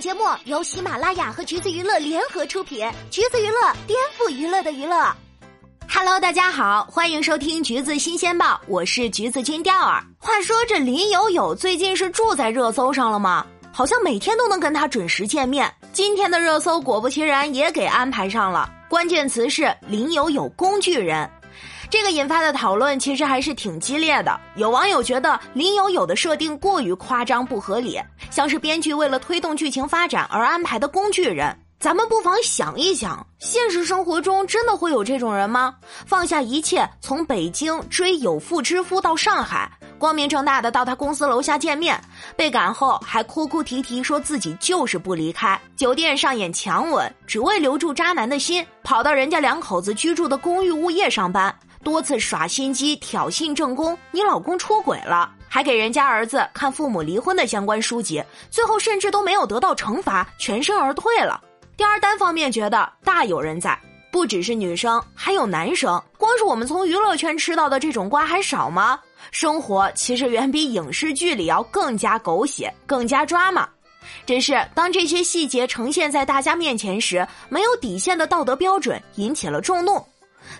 节目由喜马拉雅和橘子娱乐联合出品，橘子娱乐颠覆娱乐的娱乐。Hello，大家好，欢迎收听橘子新鲜报，我是橘子君钓儿。话说这林有有最近是住在热搜上了吗？好像每天都能跟他准时见面。今天的热搜果不其然也给安排上了，关键词是林有有工具人。这个引发的讨论其实还是挺激烈的。有网友觉得林有有的设定过于夸张不合理，像是编剧为了推动剧情发展而安排的工具人。咱们不妨想一想，现实生活中真的会有这种人吗？放下一切，从北京追有妇之夫到上海，光明正大的到他公司楼下见面，被赶后还哭哭啼啼说自己就是不离开。酒店上演强吻，只为留住渣男的心，跑到人家两口子居住的公寓物业上班。多次耍心机挑衅正宫，你老公出轨了，还给人家儿子看父母离婚的相关书籍，最后甚至都没有得到惩罚，全身而退了。第二单方面觉得大有人在，不只是女生，还有男生。光是我们从娱乐圈吃到的这种瓜还少吗？生活其实远比影视剧里要更加狗血，更加抓马。只是当这些细节呈现在大家面前时，没有底线的道德标准引起了众怒。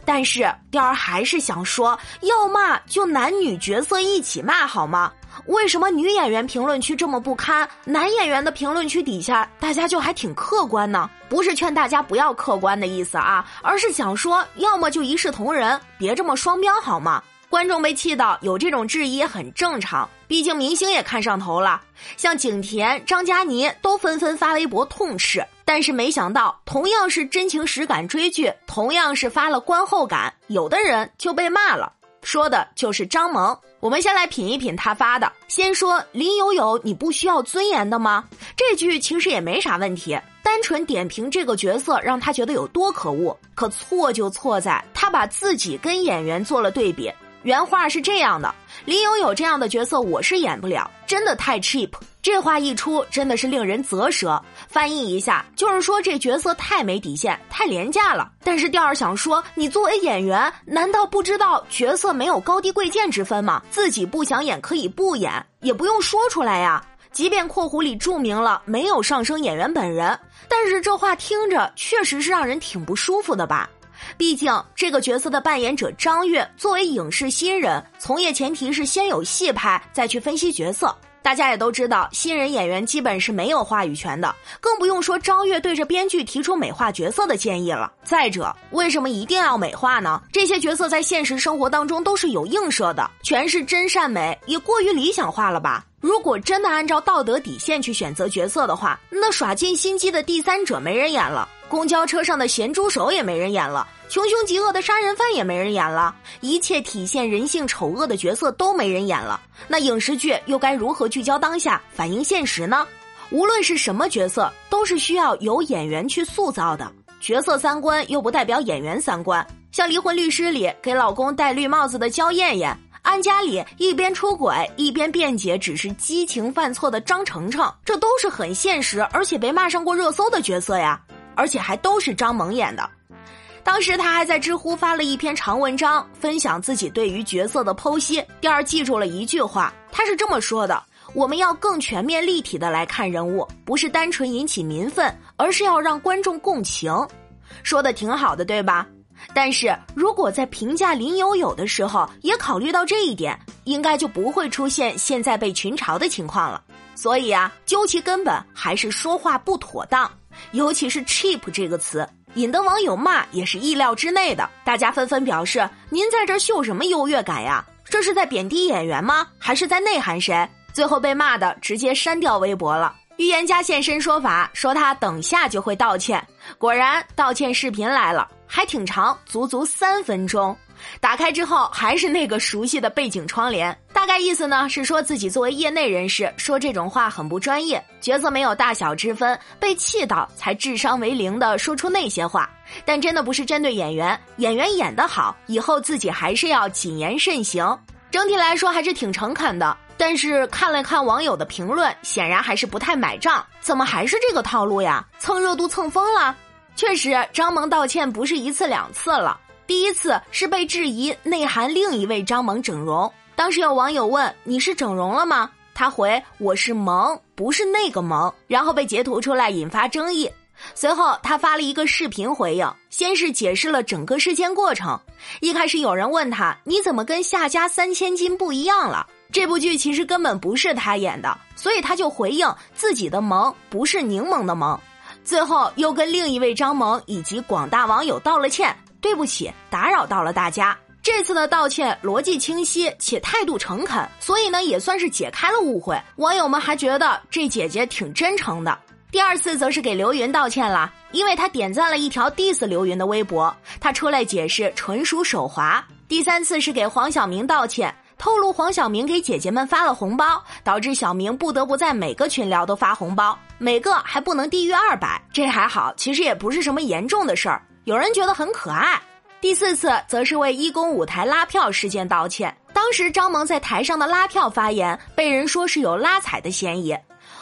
但是雕儿还是想说，要骂就男女角色一起骂好吗？为什么女演员评论区这么不堪，男演员的评论区底下大家就还挺客观呢？不是劝大家不要客观的意思啊，而是想说，要么就一视同仁，别这么双标好吗？观众被气到有这种质疑很正常，毕竟明星也看上头了，像景甜、张嘉倪都纷纷发微博痛斥。但是没想到，同样是真情实感追剧，同样是发了观后感，有的人就被骂了。说的就是张萌。我们先来品一品他发的。先说林有有，你不需要尊严的吗？这句其实也没啥问题，单纯点评这个角色，让他觉得有多可恶。可错就错在他把自己跟演员做了对比。原话是这样的：林有有这样的角色，我是演不了，真的太 cheap。这话一出，真的是令人啧舌。翻译一下，就是说这角色太没底线，太廉价了。但是调儿想说，你作为演员，难道不知道角色没有高低贵贱之分吗？自己不想演可以不演，也不用说出来呀。即便括弧里注明了没有上升演员本人，但是这话听着确实是让人挺不舒服的吧？毕竟这个角色的扮演者张悦作为影视新人，从业前提是先有戏拍，再去分析角色。大家也都知道，新人演员基本是没有话语权的，更不用说张越对着编剧提出美化角色的建议了。再者，为什么一定要美化呢？这些角色在现实生活当中都是有映射的，全是真善美，也过于理想化了吧？如果真的按照道德底线去选择角色的话，那耍尽心机的第三者没人演了。公交车上的咸猪手也没人演了，穷凶极恶的杀人犯也没人演了，一切体现人性丑恶的角色都没人演了。那影视剧又该如何聚焦当下，反映现实呢？无论是什么角色，都是需要由演员去塑造的。角色三观又不代表演员三观。像《离婚律师》里给老公戴绿帽子的焦艳艳，《安家》里一边出轨一边辩解只是激情犯错的张程程，这都是很现实而且被骂上过热搜的角色呀。而且还都是张萌演的，当时他还在知乎发了一篇长文章，分享自己对于角色的剖析。第二记住了一句话，他是这么说的：“我们要更全面立体的来看人物，不是单纯引起民愤，而是要让观众共情。”说的挺好的，对吧？但是如果在评价林有有的时候也考虑到这一点，应该就不会出现现在被群嘲的情况了。所以啊，究其根本，还是说话不妥当。尤其是 “cheap” 这个词，引得网友骂也是意料之内的。大家纷纷表示：“您在这秀什么优越感呀？这是在贬低演员吗？还是在内涵谁？”最后被骂的直接删掉微博了。预言家现身说法，说他等下就会道歉。果然，道歉视频来了，还挺长，足足三分钟。打开之后，还是那个熟悉的背景窗帘。大概意思呢，是说自己作为业内人士说这种话很不专业，角色没有大小之分，被气到才智商为零的说出那些话。但真的不是针对演员，演员演得好，以后自己还是要谨言慎行。整体来说还是挺诚恳的。但是看了看网友的评论，显然还是不太买账。怎么还是这个套路呀？蹭热度蹭疯了。确实，张萌道歉不是一次两次了。第一次是被质疑内涵另一位张萌整容，当时有网友问：“你是整容了吗？”他回：“我是萌。”不是那个萌，然后被截图出来引发争议。随后他发了一个视频回应，先是解释了整个事件过程。一开始有人问他你怎么跟夏家三千金不一样了？这部剧其实根本不是他演的，所以他就回应自己的萌不是柠檬的萌。最后又跟另一位张萌以及广大网友道了歉，对不起，打扰到了大家。这次的道歉逻辑清晰且态度诚恳，所以呢也算是解开了误会。网友们还觉得这姐姐挺真诚的。第二次则是给刘云道歉了，因为他点赞了一条 diss 刘云的微博，他出来解释纯属手滑。第三次是给黄晓明道歉，透露黄晓明给姐姐们发了红包，导致小明不得不在每个群聊都发红包，每个还不能低于二百。这还好，其实也不是什么严重的事儿，有人觉得很可爱。第四次则是为一公舞台拉票事件道歉，当时张萌在台上的拉票发言，被人说是有拉踩的嫌疑。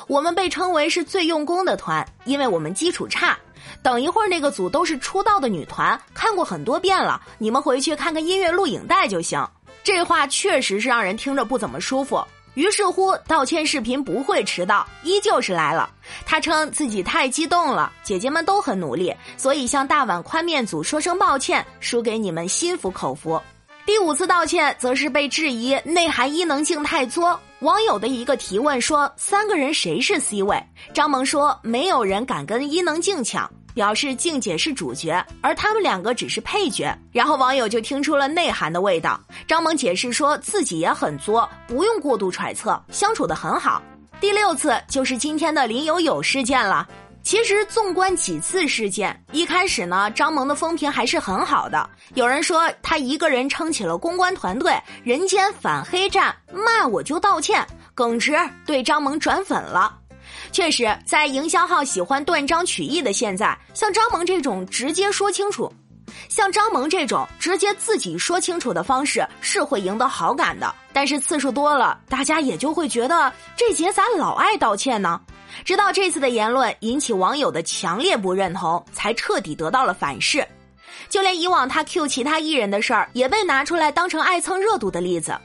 我们被称为是最用功的团，因为我们基础差。等一会儿那个组都是出道的女团，看过很多遍了，你们回去看看音乐录影带就行。这话确实是让人听着不怎么舒服。于是乎，道歉视频不会迟到，依旧是来了。他称自己太激动了，姐姐们都很努力，所以向大碗宽面组说声抱歉，输给你们心服口服。第五次道歉，则是被质疑内涵伊能静太作。网友的一个提问说：“三个人谁是 C 位？”张萌说：“没有人敢跟伊能静抢，表示静姐是主角，而他们两个只是配角。”然后网友就听出了内涵的味道。张萌解释说自己也很作，不用过度揣测，相处的很好。第六次就是今天的林有有事件了。其实纵观几次事件，一开始呢，张萌的风评还是很好的。有人说他一个人撑起了公关团队，人间反黑战，骂我就道歉，耿直对张萌转粉了。确实，在营销号喜欢断章取义的现在，像张萌这种直接说清楚，像张萌这种直接自己说清楚的方式是会赢得好感的。但是次数多了，大家也就会觉得这姐咋老爱道歉呢？直到这次的言论引起网友的强烈不认同，才彻底得到了反噬。就连以往他 Q 其他艺人的事儿，也被拿出来当成爱蹭热度的例子。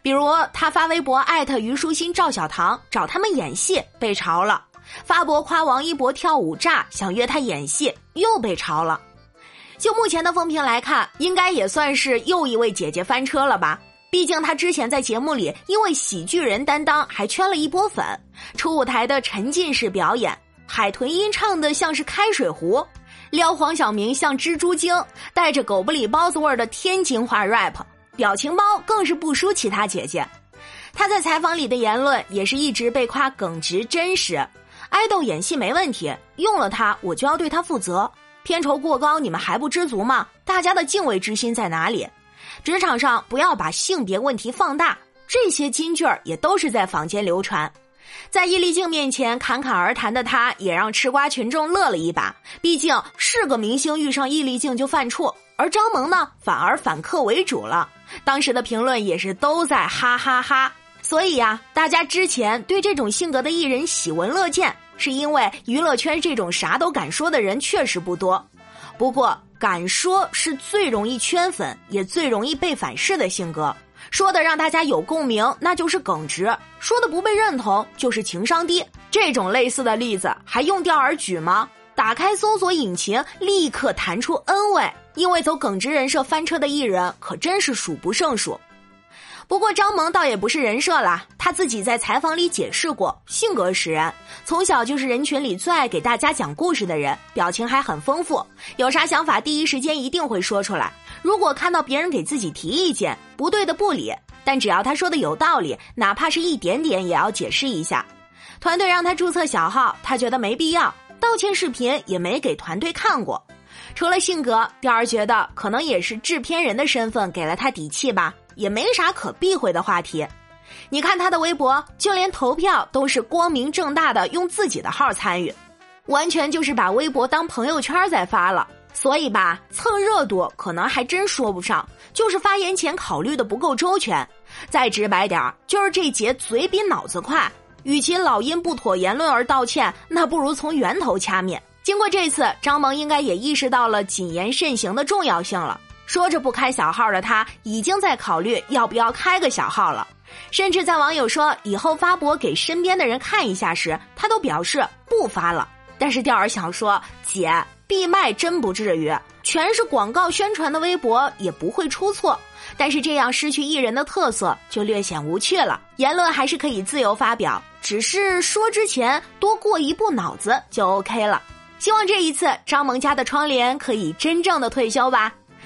比如他发微博艾特虞书欣、赵小棠找他们演戏，被嘲了；发博夸王一博跳舞炸，想约他演戏，又被嘲了。就目前的风评来看，应该也算是又一位姐姐翻车了吧。毕竟她之前在节目里因为喜剧人担当还圈了一波粉，出舞台的沉浸式表演，海豚音唱的像是开水壶，撩黄晓明像蜘蛛精，带着狗不理包子味儿的天津话 rap，表情包更是不输其他姐姐。她在采访里的言论也是一直被夸耿直真实，爱豆演戏没问题，用了她我就要对她负责。片酬过高你们还不知足吗？大家的敬畏之心在哪里？职场上不要把性别问题放大，这些金句儿也都是在坊间流传。在易立竞面前侃侃而谈的他，也让吃瓜群众乐了一把。毕竟是个明星，遇上易立竞就犯怵，而张萌呢，反而反客为主了。当时的评论也是都在哈哈哈。所以呀，大家之前对这种性格的艺人喜闻乐见，是因为娱乐圈这种啥都敢说的人确实不多。不过。敢说是最容易圈粉，也最容易被反噬的性格。说的让大家有共鸣，那就是耿直；说的不被认同，就是情商低。这种类似的例子还用调而举吗？打开搜索引擎，立刻弹出 N 位。因为走耿直人设翻车的艺人，可真是数不胜数。不过张萌倒也不是人设啦，他自己在采访里解释过，性格使然，从小就是人群里最爱给大家讲故事的人，表情还很丰富，有啥想法第一时间一定会说出来。如果看到别人给自己提意见，不对的不理，但只要他说的有道理，哪怕是一点点也要解释一下。团队让他注册小号，他觉得没必要，道歉视频也没给团队看过。除了性格，调儿觉得可能也是制片人的身份给了他底气吧。也没啥可避讳的话题，你看他的微博，就连投票都是光明正大的用自己的号参与，完全就是把微博当朋友圈在发了。所以吧，蹭热度可能还真说不上，就是发言前考虑的不够周全。再直白点儿，就是这节嘴比脑子快，与其老因不妥言论而道歉，那不如从源头掐灭。经过这次，张萌应该也意识到了谨言慎行的重要性了。说着不开小号的他，已经在考虑要不要开个小号了。甚至在网友说以后发博给身边的人看一下时，他都表示不发了。但是钓儿想说，姐闭麦真不至于，全是广告宣传的微博也不会出错。但是这样失去艺人的特色就略显无趣了。言论还是可以自由发表，只是说之前多过一步脑子就 OK 了。希望这一次张萌家的窗帘可以真正的退休吧。